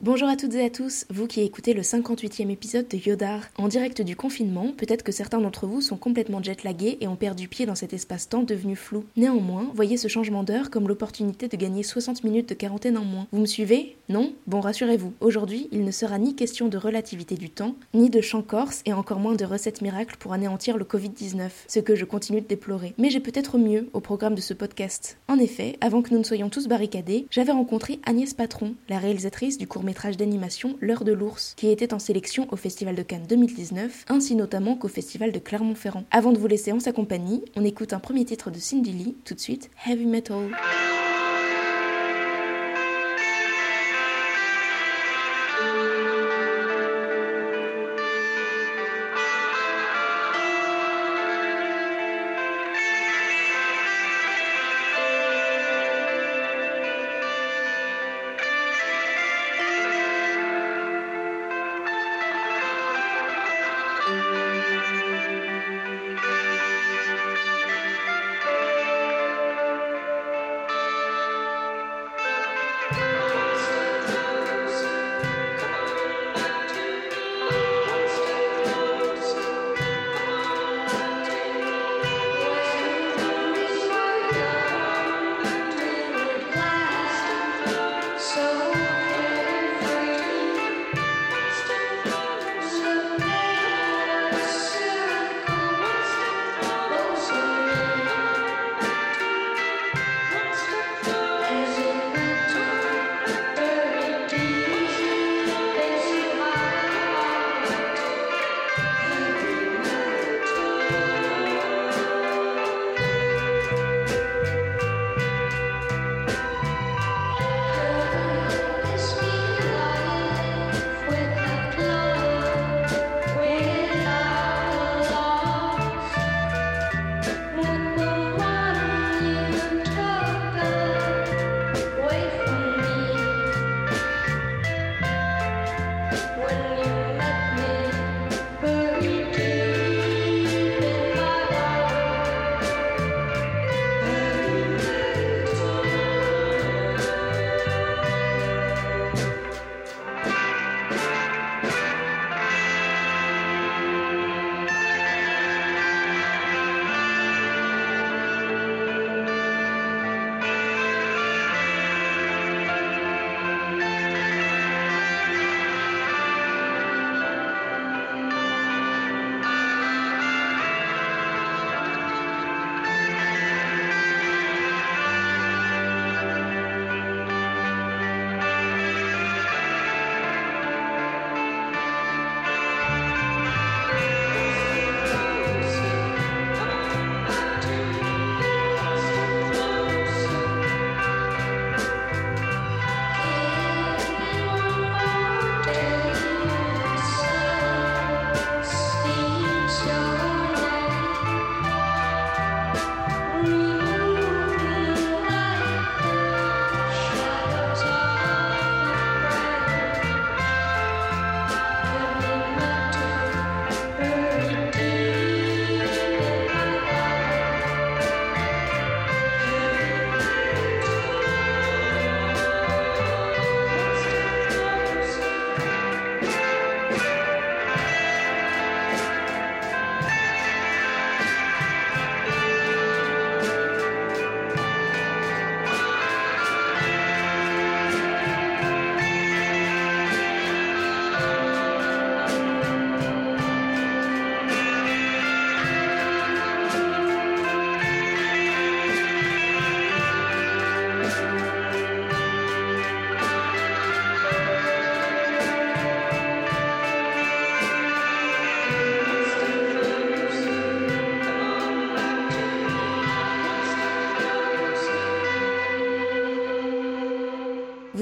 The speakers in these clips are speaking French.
Bonjour à toutes et à tous, vous qui écoutez le 58e épisode de Yodar. En direct du confinement, peut-être que certains d'entre vous sont complètement jetlagués et ont perdu pied dans cet espace-temps devenu flou. Néanmoins, voyez ce changement d'heure comme l'opportunité de gagner 60 minutes de quarantaine en moins. Vous me suivez? Non? Bon, rassurez-vous, aujourd'hui, il ne sera ni question de relativité du temps, ni de chant corse et encore moins de recettes miracles pour anéantir le Covid-19, ce que je continue de déplorer. Mais j'ai peut-être mieux au programme de ce podcast. En effet, avant que nous ne soyons tous barricadés, j'avais rencontré Agnès Patron, la réalisatrice du court métrage d'animation L'heure de l'ours, qui était en sélection au Festival de Cannes 2019, ainsi notamment qu'au Festival de Clermont-Ferrand. Avant de vous laisser en sa compagnie, on écoute un premier titre de Cindy Lee, tout de suite Heavy Metal.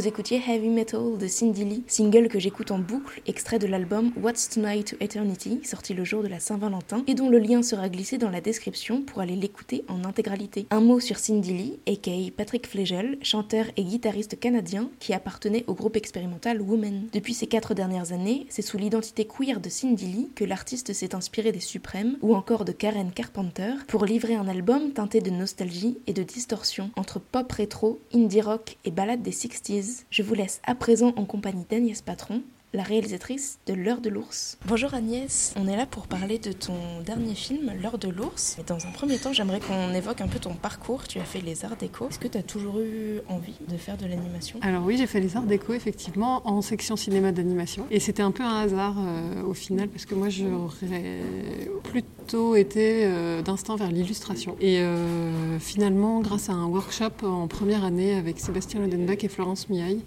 Écoutiez Heavy Metal de Cindy Lee, single que j'écoute en boucle, extrait de l'album What's Tonight to Eternity, sorti le jour de la Saint-Valentin, et dont le lien sera glissé dans la description pour aller l'écouter en intégralité. Un mot sur Cindy Lee, aka Patrick Flegel, chanteur et guitariste canadien qui appartenait au groupe expérimental Women. Depuis ces quatre dernières années, c'est sous l'identité queer de Cindy Lee que l'artiste s'est inspiré des Suprêmes ou encore de Karen Carpenter pour livrer un album teinté de nostalgie et de distorsion entre pop rétro, indie rock et ballade des 60s Je vous laisse à présent en compagnie d'Agnès Patron, la réalisatrice de L'heure de l'ours. Bonjour Agnès, on est là pour parler de ton dernier film, L'heure de l'ours. Dans un premier temps, j'aimerais qu'on évoque un peu ton parcours. Tu as fait les arts déco. Est-ce que tu as toujours eu envie de faire de l'animation? Alors oui, j'ai fait les arts déco effectivement en section cinéma d'animation. Et c'était un peu un hasard euh, au final parce que moi j'aurais plutôt été euh, d'instinct vers l'illustration. Et euh, finalement, grâce à un workshop en première année avec Sébastien Lodenbach et Florence Miaille,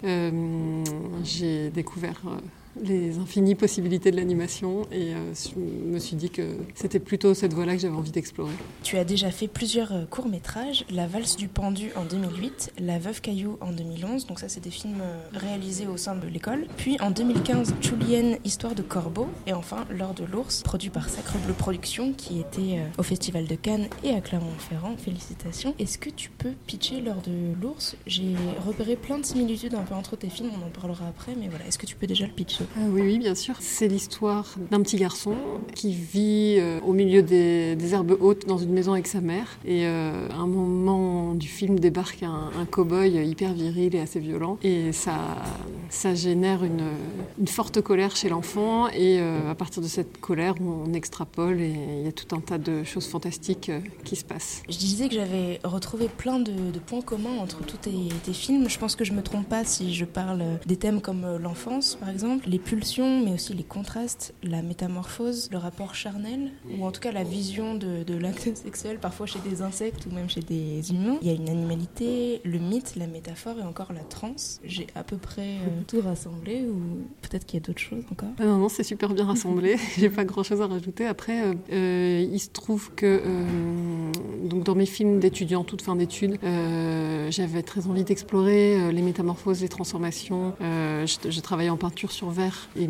j'ai découvert les infinies possibilités de l'animation et euh, je me suis dit que c'était plutôt cette voie-là que j'avais envie d'explorer. Tu as déjà fait plusieurs euh, courts-métrages, La valse du pendu en 2008, La veuve caillou en 2011, donc ça c'est des films euh, réalisés au sein de l'école. Puis en 2015, Chulien, Histoire de Corbeau et enfin L'heure de l'ours, produit par Sacre Bleu Productions qui était au Festival de Cannes et à Clermont-Ferrand. Félicitations. Est-ce que tu peux pitcher L'heure de l'ours? J'ai repéré plein de similitudes un peu entre tes films, on en parlera après, mais voilà, est-ce que tu peux déjà le pitcher? Oui, oui, bien sûr. C'est l'histoire d'un petit garçon qui vit euh, au milieu des, herbes hautes dans une maison avec sa mère. Et euh, à un moment du film débarque un, cow-boy hyper viril et assez violent. Et ça, ça génère une, une forte colère chez l'enfant. Et euh, à partir de cette colère, on, extrapole et il y a tout un tas de choses fantastiques qui se passent. Je disais que j'avais retrouvé plein de, points communs entre tous tes, tes, films. Je pense que je me trompe pas si je parle des thèmes comme l'enfance, par exemple, les pulsions, mais aussi les contrastes, la métamorphose, le rapport charnel, ou en tout cas la vision de, de l'acte sexuel, parfois chez des insectes ou même chez des humains. Il y a une animalité, le mythe, la métaphore et encore la transe. J'ai à peu près euh, tout rassemblé, ou peut-être qu'il y a d'autres choses encore? Ah Non, non, c'est super bien rassemblé. J'ai pas grand-chose à rajouter. Après, euh, euh, il se trouve que donc dans mes films d'étudiants, toute fin d'études, j'avais très envie d'explorer les métamorphoses, les transformations. je, je travaillais en peinture sur verre et,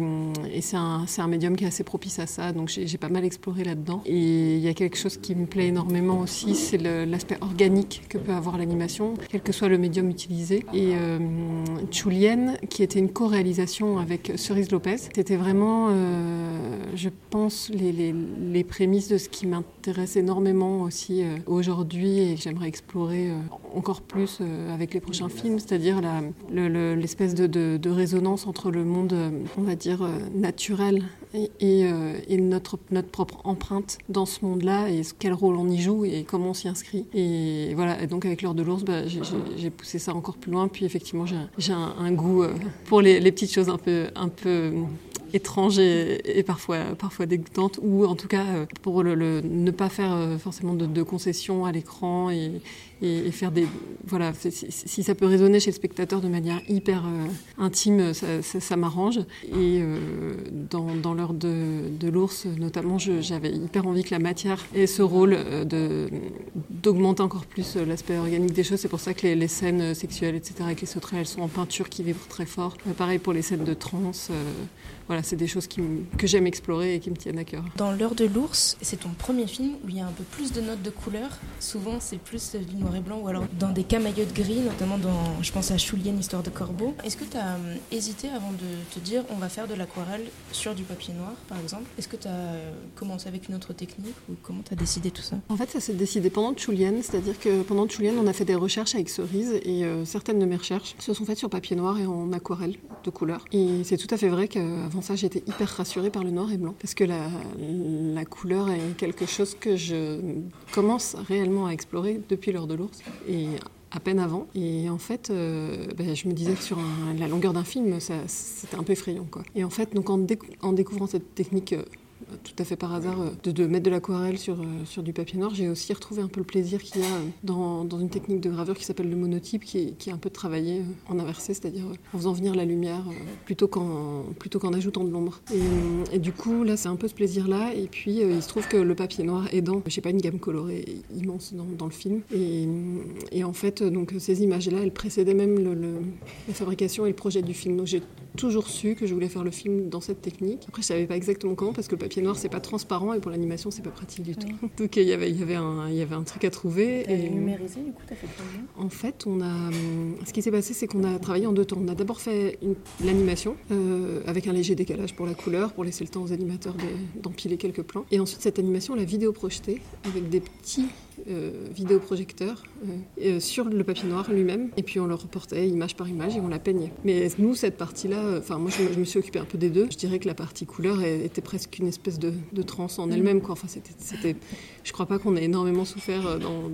et c'est un, médium qui est assez propice à ça, donc j'ai pas mal exploré là-dedans. Et il y a quelque chose qui me plaît énormément aussi, c'est l'aspect organique que peut avoir l'animation, quel que soit le médium utilisé. Et euh, Chulien, qui était une co-réalisation avec Cerise Lopez, c'était vraiment, euh, je pense, les, prémices de ce qui m'intéresse énormément aussi euh, aujourd'hui et que j'aimerais explorer euh, encore plus avec les prochains films, c'est-à-dire l'espèce de, résonance entre le monde on va dire, euh, naturel et, euh, et, notre, notre propre empreinte dans ce monde-là et quel rôle on y joue et comment on s'y inscrit. Et voilà, et donc avec l'heure de l'ours, bah, j'ai poussé ça encore plus loin. Puis effectivement, j'ai un, un, goût euh, pour les, les, petites choses un peu, un peu étranges et, parfois, parfois dégoûtantes, ou en tout cas pour le, le, ne pas faire forcément de, concessions à l'écran et, faire des. Voilà, si, ça peut résonner chez le spectateur de manière hyper euh, intime, ça, m'arrange. Et euh, dans, l'heure de, l'ours, notamment, j'avais hyper envie que la matière ait ce rôle euh, d'augmenter encore plus l'aspect organique des choses. C'est pour ça que les, scènes sexuelles, etc., avec les sauterelles, elles sont en peinture qui vibrent très fort. pareil pour les scènes de trance voilà, c'est des choses qui que j'aime explorer et qui me tiennent à cœur. Dans L'heure de l'ours, c'est ton premier film où il y a un peu plus de notes de couleur. Souvent, c'est plus du noir et blanc ou alors dans des camaillots gris, notamment dans, je pense à Chulien, Histoire de Corbeau. Est-ce que tu as euh, hésité avant de te dire on va faire de l'aquarelle sur du papier noir, par exemple? Est-ce que tu as euh, commencé avec une autre technique ou comment tu as décidé tout ça? En fait, ça s'est décidé pendant Chulien, c'est-à-dire que pendant Chulien, on a fait des recherches avec Cerise et euh, certaines de mes recherches se sont faites sur papier noir et en aquarelle de couleur. Et c'est tout à fait vrai qu'avant ça, j'étais hyper rassurée par le noir et blanc parce que la, couleur est quelque chose que je commence réellement à explorer depuis l'heure de l'ours et à peine avant. Et en fait, euh, ben, je me disais que sur la longueur d'un film, c'était un peu effrayant. Quoi. Et en fait, donc en, en découvrant cette technique euh, tout à fait par hasard euh, de, mettre de l'aquarelle sur, euh, sur du papier noir. J'ai aussi retrouvé un peu le plaisir qu'il y a euh, dans, dans, une technique de gravure qui s'appelle le monotype, qui est, est un peu travaillé en inversé, c'est-à-dire en faisant venir la lumière plutôt qu'en plutôt qu'en ajoutant de l'ombre. Et, du coup, là, c'est un peu ce plaisir-là. Et puis, il se trouve que le papier noir aidant, je sais pas, une gamme colorée immense dans, dans le film. Et, en fait, donc ces images-là, elles précédaient même la fabrication et le projet du film. Toujours su que je voulais faire le film dans cette technique. Après, je savais pas exactement comment parce que le papier noir c'est pas transparent et pour l'animation c'est pas pratique du tout. Donc il y avait il y avait un il y avait un truc à trouver. Et numérisé du coup t'as fait combien? En fait on a ce qui s'est passé c'est qu'on a travaillé en deux temps. On a d'abord fait l'animation euh, avec un léger décalage pour la couleur pour laisser le temps aux animateurs d'empiler de, quelques plans. Et ensuite cette animation la vidéo projetée avec des petits vidéoprojecteur sur le papier noir lui-même, et puis on le reportait image par image et on la peignait. Mais nous, cette partie-là, enfin moi je, me suis occupée un peu des deux. Je dirais que la partie couleur était presque une espèce de, de transe en elle-même. Enfin, c'était, je crois pas qu'on ait énormément souffert dans,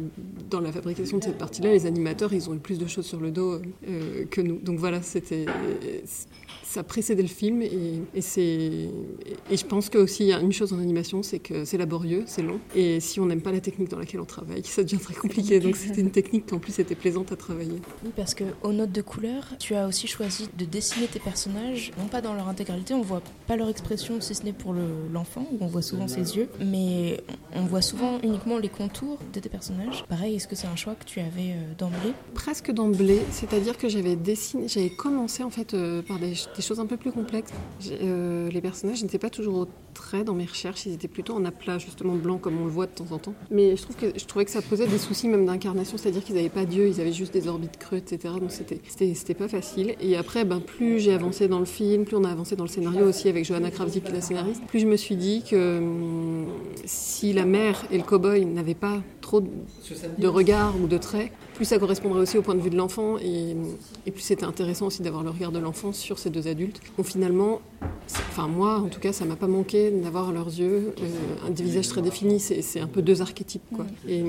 dans la fabrication de cette partie-là. Les animateurs, ils ont eu plus de choses sur le dos que nous. Donc voilà, c'était ça précédait le film et, et c'est et je pense que aussi il y a une chose en animation c'est que c'est laborieux c'est long et si on n'aime pas la technique dans laquelle on travaille ça devient très compliqué. Donc c'était une technique qui en plus était plaisante à travailler. Oui parce que aux notes de couleur tu as aussi choisi de dessiner tes personnages non pas dans leur intégralité on voit pas leur expression si ce n'est pour l'enfant où on voit souvent ses yeux mais on voit souvent uniquement les contours de tes personnages. Pareil est-ce que c'est un choix que tu avais euh, d'emblée? Presque d'emblée c'est-à-dire que j'avais dessiné j'avais commencé en fait euh, par des, des choses un peu plus complexes. Euh, les personnages n'étaient pas toujours au trait dans mes recherches, ils étaient plutôt en aplat, justement blanc, comme on le voit de temps en temps. Mais je, trouve que, je trouvais que ça posait des soucis même d'incarnation, c'est-à-dire qu'ils n'avaient pas d'yeux, ils avaient juste des orbites creux, etc. Donc c'était pas facile. Et après, ben, plus j'ai avancé dans le film, plus on a avancé dans le scénario aussi avec Johanna Kravzik, la scénariste, plus je me suis dit que hum, si la mère et le cow-boy n'avaient pas trop de regard ou de traits, plus ça correspondrait aussi au point de vue de l'enfant et, plus c'était intéressant aussi d'avoir le regard de l'enfant sur ces deux adultes. Donc finalement, enfin moi en tout cas, ça m'a pas manqué d'avoir leurs yeux, euh, un des visages très définis, c'est un peu deux archétypes quoi. Et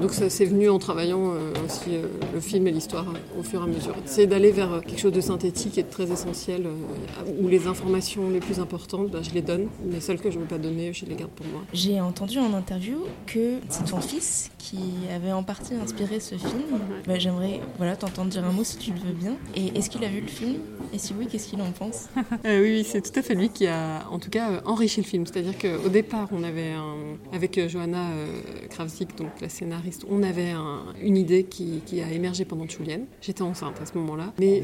donc ça c'est venu en travaillant euh, aussi euh, le film et l'histoire au fur et à mesure. C'est d'aller vers quelque chose de synthétique et de très essentiel où les informations les plus importantes, ben, je les donne, mais celles que je ne veux pas donner, je les garde pour moi. J'ai entendu en interview que c'est ton fils qui avait en partie inspiré ce film. Bah, J'aimerais voilà, t'entendre dire un mot si tu le veux bien. Et est-ce qu'il a vu le film? Et si oui, qu'est-ce qu'il en pense? Euh, Oui, c'est tout à fait lui qui a en tout cas euh, enrichi le film. C'est-à-dire qu'au départ, on avait un, avec euh, Johanna Kravzik, donc la scénariste, on avait une idée qui, a émergé pendant Tchoulienne. J'étais enceinte à ce moment-là, mais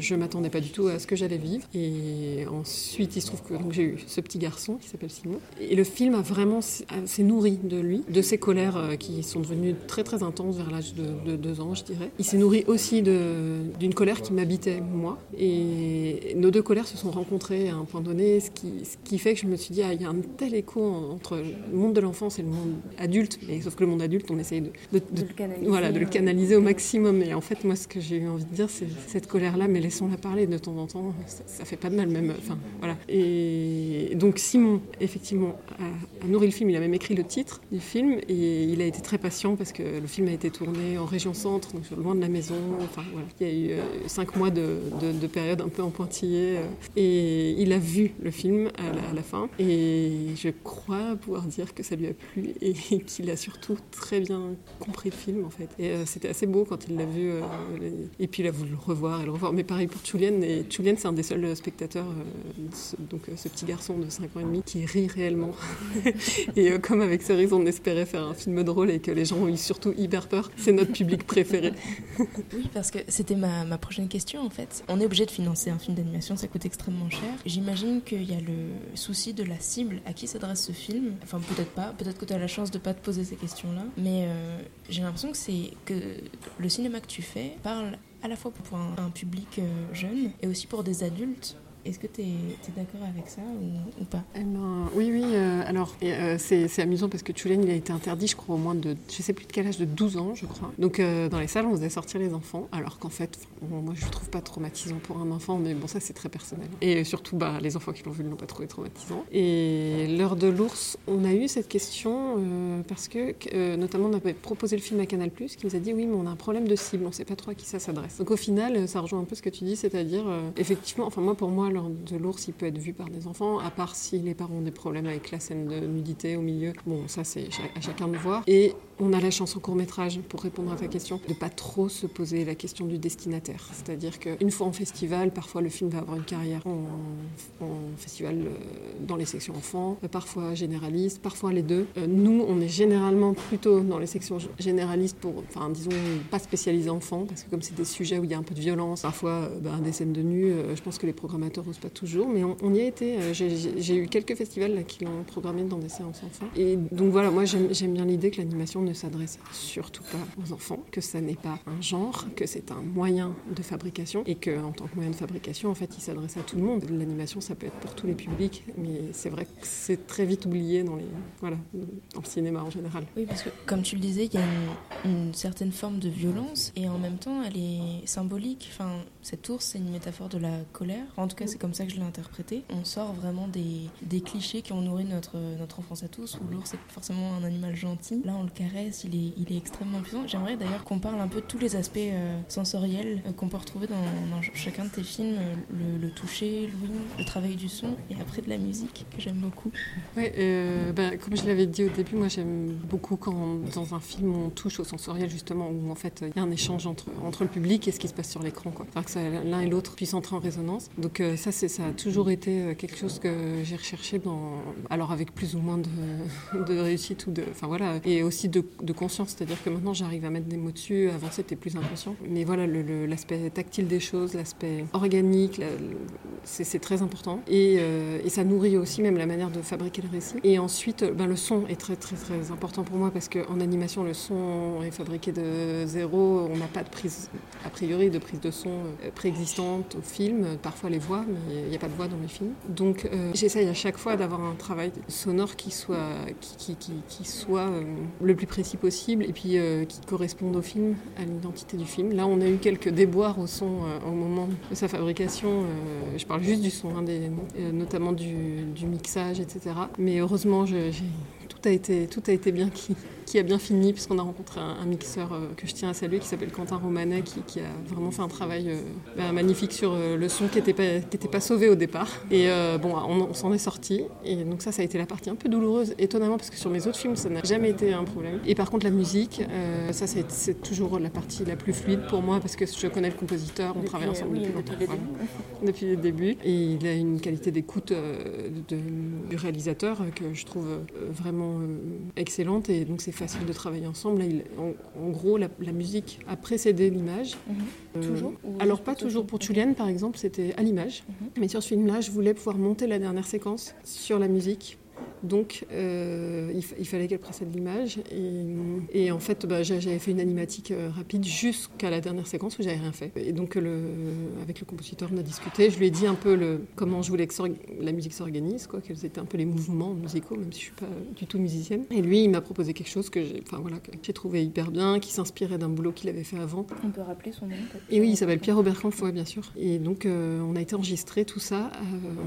je ne m'attendais pas du tout à ce que j'allais vivre. Et ensuite, il se trouve que j'ai eu ce petit garçon qui s'appelle Simon. Et le film a vraiment s'est nourri de lui, de ses colères qui sont devenues très très intenses vers l'âge de, deux ans, je dirais. Il s'est nourri aussi d'une colère qui m'habitait, moi. Et nos deux colères se sont rencontrées à un point donné, ce qui, ce qui fait que je me suis dit, ah, il y a un tel écho entre le monde de l'enfance et le monde adulte. Mais sauf que le monde adulte, on essaye de, de, le, canaliser, voilà, de le canaliser au maximum. Et en fait, moi, ce que j'ai eu envie de dire, c'est cette colère-là, mais laissons-la parler de temps en temps. Ça, ça, fait pas de mal, même. Enfin, voilà. Et donc, Simon, effectivement, a, a nourri le film. Il a même écrit le titre du film. Et il a été très patient parce que le film a été tourné en région centre, donc loin de la maison. Enfin. Il y a eu euh, cinq mois de, de, période un peu en pointillé. Euh, et il a vu le film à la, fin. Et je crois pouvoir dire que ça lui a plu et qu'il a surtout très bien compris le film, en fait. Et euh, c'était assez beau quand il l'a vu. et puis il a voulu le revoir et le revoir. Mais pareil pour Chulien. Et Chulien, c'est un des seuls spectateurs, donc ce petit garçon de 5 ans et demi, qui rit réellement. et comme avec Cerise, on espérait faire un film drôle et que les gens ont eu surtout hyper peur. C'est notre public préféré. oui, parce que c'était ma, ma, prochaine question en fait. On est obligé de financer un film d'animation, ça coûte extrêmement cher. J'imagine qu'il y a le souci de la cible à qui s'adresse ce film. Enfin, peut-être pas, peut-être que tu as la chance de pas te poser ces questions-là. Mais euh, j'ai l'impression que c'est que le cinéma que tu fais parle à la fois pour un, public euh, jeune et aussi pour des adultes est-ce que tu es, d'accord avec ça ou, pas? Eh ben, Oui, oui. Euh, alors, euh, c'est amusant parce que Tulen, il a été interdit, je crois, au moins de, je sais plus de quel âge, de 12 ans, je crois. Donc, euh, dans les salles, on faisait sortir les enfants, alors qu'en fait, moi, je ne trouve pas traumatisant pour un enfant, mais bon, ça, c'est très personnel. Et surtout, bah, les enfants qui l'ont vu ne l'ont pas trouvé traumatisant. Et l'heure de l'ours, on a eu cette question parce que, notamment, on avait proposé le film à Canal+, qui nous a dit, oui, mais on a un problème de cible, on ne sait pas trop à qui ça s'adresse. Donc, au final, ça rejoint un peu ce que tu dis, c'est-à-dire, effectivement, enfin, moi, pour moi, de l'ours, il peut être vu par des enfants, à part si les parents ont des problèmes avec la scène de nudité au milieu. Bon, ça, c'est à chacun de voir. Et on a la chance en court métrage, pour répondre à ta question, de pas trop se poser la question du destinataire. C'est-à-dire qu'une fois en festival, parfois le film va avoir une carrière en, festival euh, dans les sections enfants, euh, parfois généraliste, parfois les deux. Euh, nous, on est généralement plutôt dans les sections généralistes pour, enfin, disons, pas spécialisés enfants, parce que comme c'est des sujets où il y a un peu de violence, parfois ben, des scènes de nu, je pense que les programmateurs n'osent pas toujours, mais on, y a été. J'ai eu quelques festivals qui l'ont programmé dans des séances enfants. Et donc voilà, moi j'aime bien l'idée que l'animation ne s'adresse surtout pas aux enfants, que ça n'est pas un genre, que c'est un moyen de fabrication et qu'en tant que moyen de fabrication, en fait, il s'adresse à tout le monde. L'animation, ça peut être pour tous les publics, mais c'est vrai que c'est très vite oublié dans, les, voilà, dans le cinéma en général. Oui, parce que comme tu le disais, il y a une, certaine forme de violence et en même temps, elle est symbolique. Enfin, cette ours, c'est une métaphore de la colère. en tout cas, c'est comme ça que je l'ai interprété. On sort vraiment des, des clichés qui ont nourri notre, notre enfance à tous, où l'ours est forcément un animal gentil. Là, on le caresse, il est, il est extrêmement puissant. J'aimerais d'ailleurs qu'on parle un peu de tous les aspects euh, sensoriels euh, qu'on peut retrouver dans, chacun de tes films. Le, le toucher, le travail du son et après de la musique, que j'aime beaucoup. Oui, euh, ben, comme je l'avais dit au début, moi j'aime beaucoup quand dans un film on touche au sensoriel justement, où en fait il y a un échange entre, entre le public et ce qui se passe sur l'écran. Quoi. que l'un et l'autre puissent entrer en résonance. Donc ça, ça a toujours été quelque chose que j'ai recherché dans, alors avec plus ou moins de, de réussite ou de, enfin voilà, et aussi de, de conscience, c'est-à-dire que maintenant j'arrive à mettre des mots dessus. Avant c'était plus inconscient, mais voilà l'aspect tactile des choses, l'aspect organique, c'est très important et, euh, et, ça nourrit aussi même la manière de fabriquer le récit. Et ensuite, ben, le son est très très très important pour moi parce qu'en animation le son est fabriqué de zéro, on n'a pas de prise a priori de prise de son euh, préexistante au film, parfois les voix, mais il n'y a pas de voix dans mes films. Donc euh, j'essaye à chaque fois d'avoir un travail sonore qui soit, euh, le plus précis possible et puis euh, qui corresponde au film, à l'identité du film. Là, on a eu quelques déboires au son euh, au moment de sa fabrication. je parle juste du son, hein, notamment du, du, mixage, etc. Mais heureusement, j'ai tout a été, tout a été bien qui, qui a bien fini, puisqu'on a rencontré un, mixeur euh, que je tiens à saluer, qui s'appelle Quentin Romanet, qui, a vraiment fait un travail euh, bah, magnifique sur euh, le son qui n'était pas, qui pas sauvé au départ. Et bon, on, s'en est sorti. Et donc ça, ça a été la partie un peu douloureuse, étonnamment, parce que sur mes autres films, ça n'a jamais été un problème. Et par contre, la musique, ça, c'est toujours la partie la plus fluide pour moi, parce que je connais le compositeur, on travaille ensemble depuis longtemps. Depuis, le début. Et il a une qualité d'écoute du réalisateur que je trouve vraiment excellente. Et donc, c'est facile de travailler ensemble. Là, il, en, gros, la, musique a précédé l'image. Mhm. Euh, toujours Alors, pas toujours. Pour Julienne, par exemple, c'était à l'image. Mhm. Mais sur ce film-là, je voulais pouvoir monter la dernière séquence sur la musique donc, euh, il, fallait qu'elle précède l'image. Et, en fait, bah, j'avais fait une animatique euh, rapide jusqu'à la dernière séquence où j'avais rien fait. Et donc, le, avec le compositeur, on a discuté. Je lui ai dit un peu le, comment je voulais que la musique s'organise, quoi, quels étaient un peu les mouvements musicaux, même si je suis pas du tout musicienne. Et lui, il m'a proposé quelque chose que j'ai, enfin voilà, j'ai trouvé hyper bien, qui s'inspirait d'un boulot qu'il avait fait avant. On peut rappeler son nom. Et oui, il s'appelle Pierre Robert Kampf, bien sûr. Et donc, euh, on a été enregistré tout ça.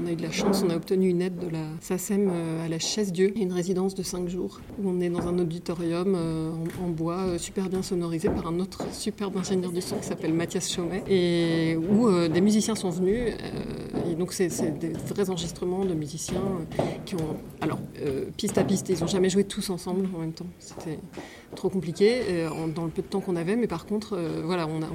on a eu de la chance, on a obtenu une aide de la SACEM à la Chaise-Dieu, une résidence de 5 jours où on est dans un auditorium euh, en, bois euh, super bien sonorisé par un autre superbe ingénieur du son qui s'appelle Mathias Chaumet et où euh, des musiciens sont venus. Donc c'est des vrais enregistrements de musiciens qui ont, alors piste à piste, ils n'ont jamais joué tous ensemble en même temps. C'était trop compliqué dans le peu de temps qu'on avait, mais par contre, voilà, on a,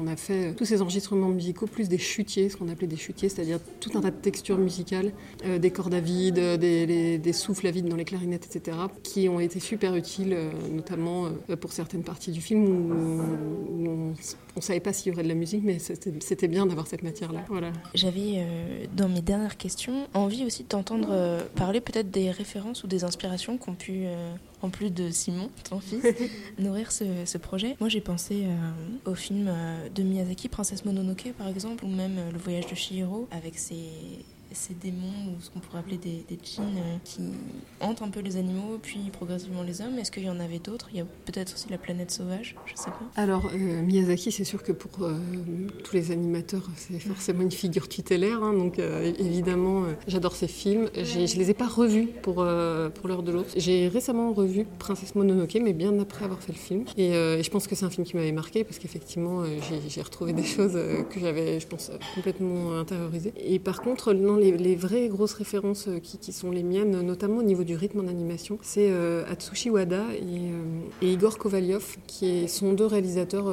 on, a, fait tous ces enregistrements musicaux plus des chutiers, ce qu'on appelait des chutiers, c'est-à-dire tout un tas de textures musicales, des cordes à vide, des souffles à vide dans les clarinettes, etc., qui ont été super utiles, euh, notamment euh, pour certaines parties du film où, on ne savait pas s'il y aurait de la musique, mais c'était bien d'avoir cette matière-là. Voilà. J'avais, euh, dans mes dernières questions, envie aussi de t'entendre parler peut-être des références ou des inspirations qu'ont pu en plus de Simon, ton fils, nourrir ce, projet. Moi, j'ai pensé au film de Miyazaki, Princesse Mononoke, par exemple, ou même Le voyage de Chihiro, avec ses, ces démons ou ce qu'on pourrait appeler des, des djinns euh, qui hantent un peu les animaux puis progressivement les hommes. Est-ce qu'il y en avait d'autres? Il y a peut-être aussi la planète sauvage, je sais pas. Alors euh, Miyazaki, c'est sûr que pour euh, tous les animateurs, c'est forcément une figure tutélaire. Hein, donc évidemment, j'adore ces films. Je les ai pas revus pour, pour l'heure de l'autre. J'ai récemment revu Princesse Mononoke, mais bien après avoir fait le film. Et, je pense que c'est un film qui m'avait marqué parce qu'effectivement, j'ai retrouvé des choses que j'avais, je pense, complètement intériorisées. Et par contre, non, les, vraies grosses références euh, qui, sont les miennes, notamment au niveau du rythme en animation, c'est euh, Atsushi Wada euh, et, Igor Kovalyov, qui sont deux réalisateurs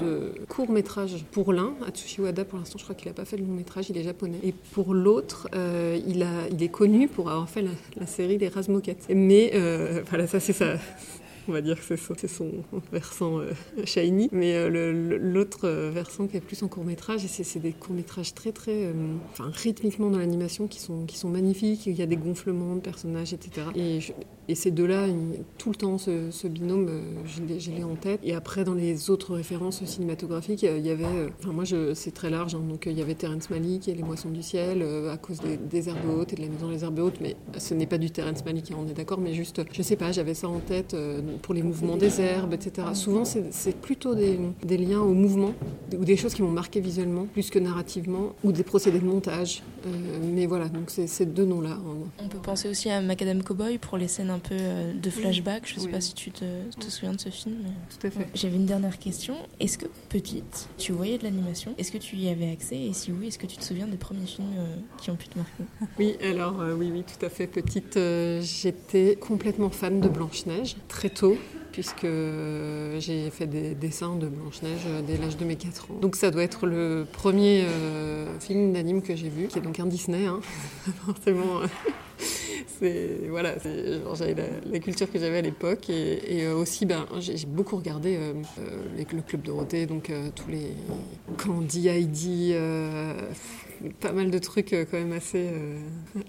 de courts métrages. Pour l'un, Atsushi Wada, pour l'instant, je crois qu'il n'a pas fait de long métrage, il est japonais. Et pour l'autre, il, est connu pour avoir fait la, série Les Razmoquettes. Mais voilà, ça c'est ça on va dire que c'est son, versant shiny. Mais l'autre versant qui est plus en court métrage, c'est des courts métrages très très, enfin rythmiquement dans l'animation qui sont qui sont magnifiques. Il y a des gonflements de personnages, etc. Et, et ces deux-là, tout le temps, ce, binôme, je l'ai en tête. Et après, dans les autres références cinématographiques, il y avait, enfin moi, c'est très large. Hein, donc il y avait Terrence Malick et Les Moissons du ciel à cause des, herbes hautes et de la maison des herbes hautes, mais ce n'est pas du Terrence Malick, on est d'accord, mais juste, je sais pas, j'avais ça en tête euh, pour les mouvements des herbes, etc. Souvent, c'est plutôt des, liens au mouvement ou des choses qui m'ont marqué visuellement plus que narrativement ou des procédés de montage. Euh, mais voilà, donc c'est ces deux noms-là. On peut penser aussi à Macadam Cowboy pour les scènes un peu euh, de flashback. Je sais pas si tu te, souviens de ce film. Tout à fait. J'avais une dernière question. Est-ce que petite, tu voyais de l'animation? Est-ce que tu y avais accès? Et si oui, est-ce que tu te souviens des premiers films qui ont pu te marquer? Oui, alors oui, oui, tout à fait. Petite, euh, j'étais complètement fan de Blanche-Neige, très tôt puisque j'ai fait des dessins de Blanche-Neige dès l'âge de mes 4 ans. Donc ça doit être le premier euh, film d'anime que j'ai vu, qui est donc un Disney, hein. forcément. C'est voilà, j'avais la, culture que j'avais à l'époque et, euh, aussi ben j'ai beaucoup regardé le club Dorothée, donc tous les Candy, Heidi pas mal de trucs euh, quand même assez, euh,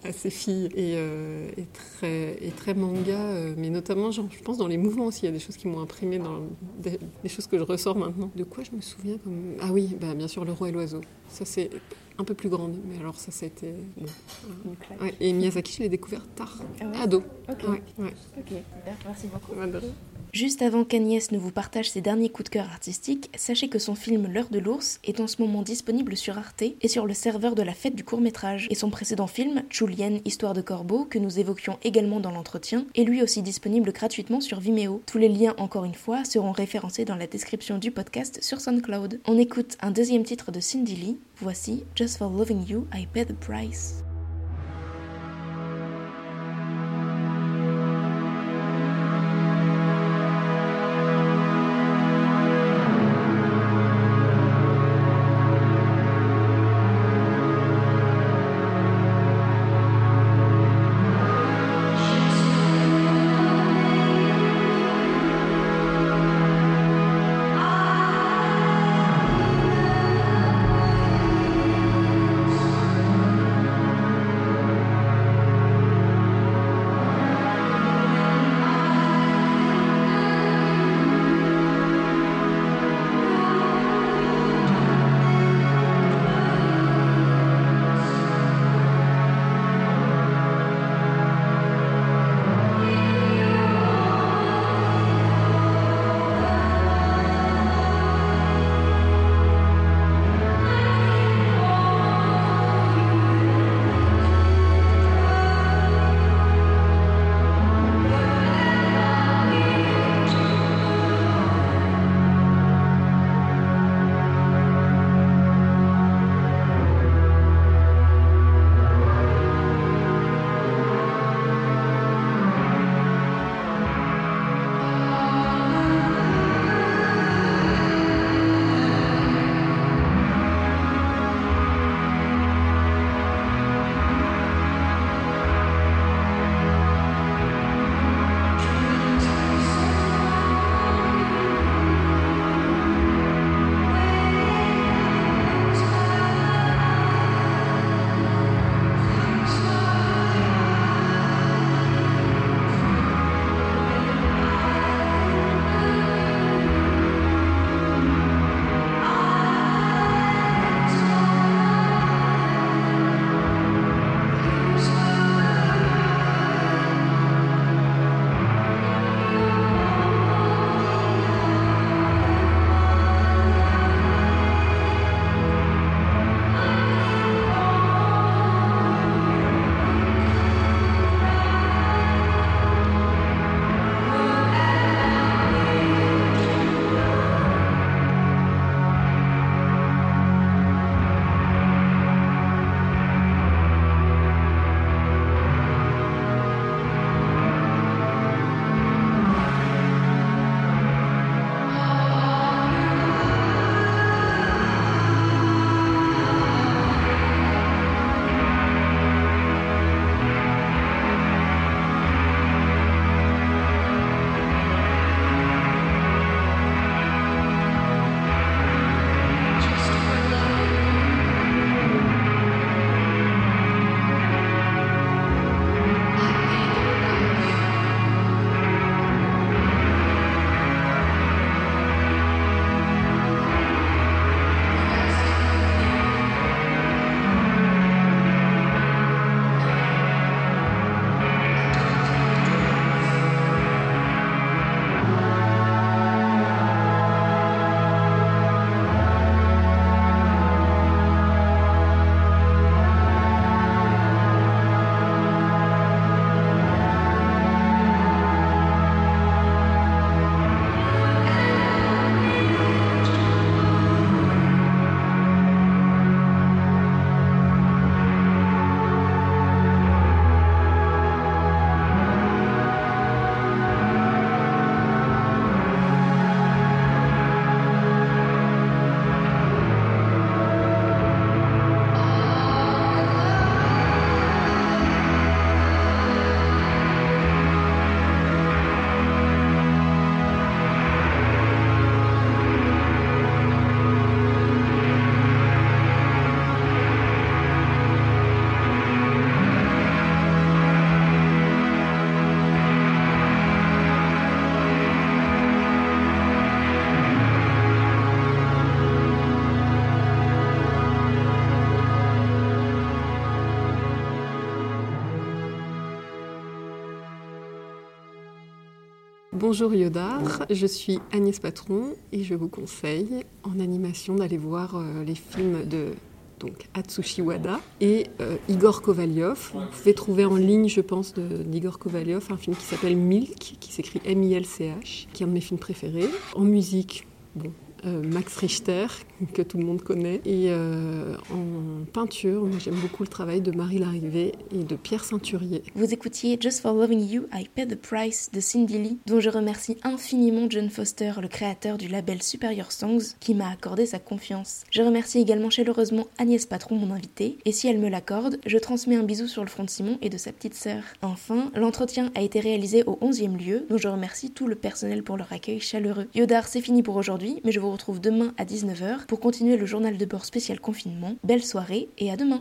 assez filles et, euh, très, et très manga, mais notamment, genre, je pense, dans les mouvements aussi. Il y a des choses qui m'ont imprimé, dans des, choses que je ressors maintenant. De quoi je me souviens. Ah oui, bah, bien sûr, Le Roi et l'Oiseau. Ça, c'est un peu plus grande, mais alors ça, ça a été. Et Miyazaki, je l'ai découvert tard, ah ado. Ok, merci beaucoup. Juste avant qu'Agnès ne vous partage ses derniers coups de cœur artistiques, sachez que son film L'heure de l'ours est en ce moment disponible sur Arte et sur le serveur de la fête du court métrage. Et son précédent film, Julienne, Histoire de Corbeau, que nous évoquions également dans l'entretien, est lui aussi disponible gratuitement sur Vimeo. Tous les liens, encore une fois, seront référencés dans la description du podcast sur SoundCloud. On écoute un deuxième titre de Cindy Lee, voici Just for Loving You, I Pay the Price. Bonjour Yodar, je suis Agnès Patron et je vous conseille en animation d'aller voir euh, les films de donc Atsushi Wada et euh, Igor Kovalyov. Vous pouvez trouver en ligne, je pense, d'Igor Kovalyov un film qui s'appelle Milk, qui s'écrit M-I-L-C-H, qui est un de mes films préférés. En musique, bon, Max Richter, que tout le monde connaît. Et euh, en peinture, j'aime beaucoup le travail de Marie Larrivée et de Pierre Ceinturier. Vous écoutiez Just for Loving You, I Pay the Price de Cindy Lee, dont je remercie infiniment John Foster, le créateur du label Superior Songs, qui m'a accordé sa confiance. Je remercie également chaleureusement Agnès Patron, mon invitée, et si elle me l'accorde, je transmets un bisou sur le front de Simon et de sa petite sœur. Enfin, l'entretien a été réalisé au 11e lieu, dont je remercie tout le personnel pour leur accueil chaleureux. Yodar, c'est fini pour aujourd'hui, mais je vous retrouve demain à 19h pour continuer le journal de bord spécial confinement. Belle soirée et à demain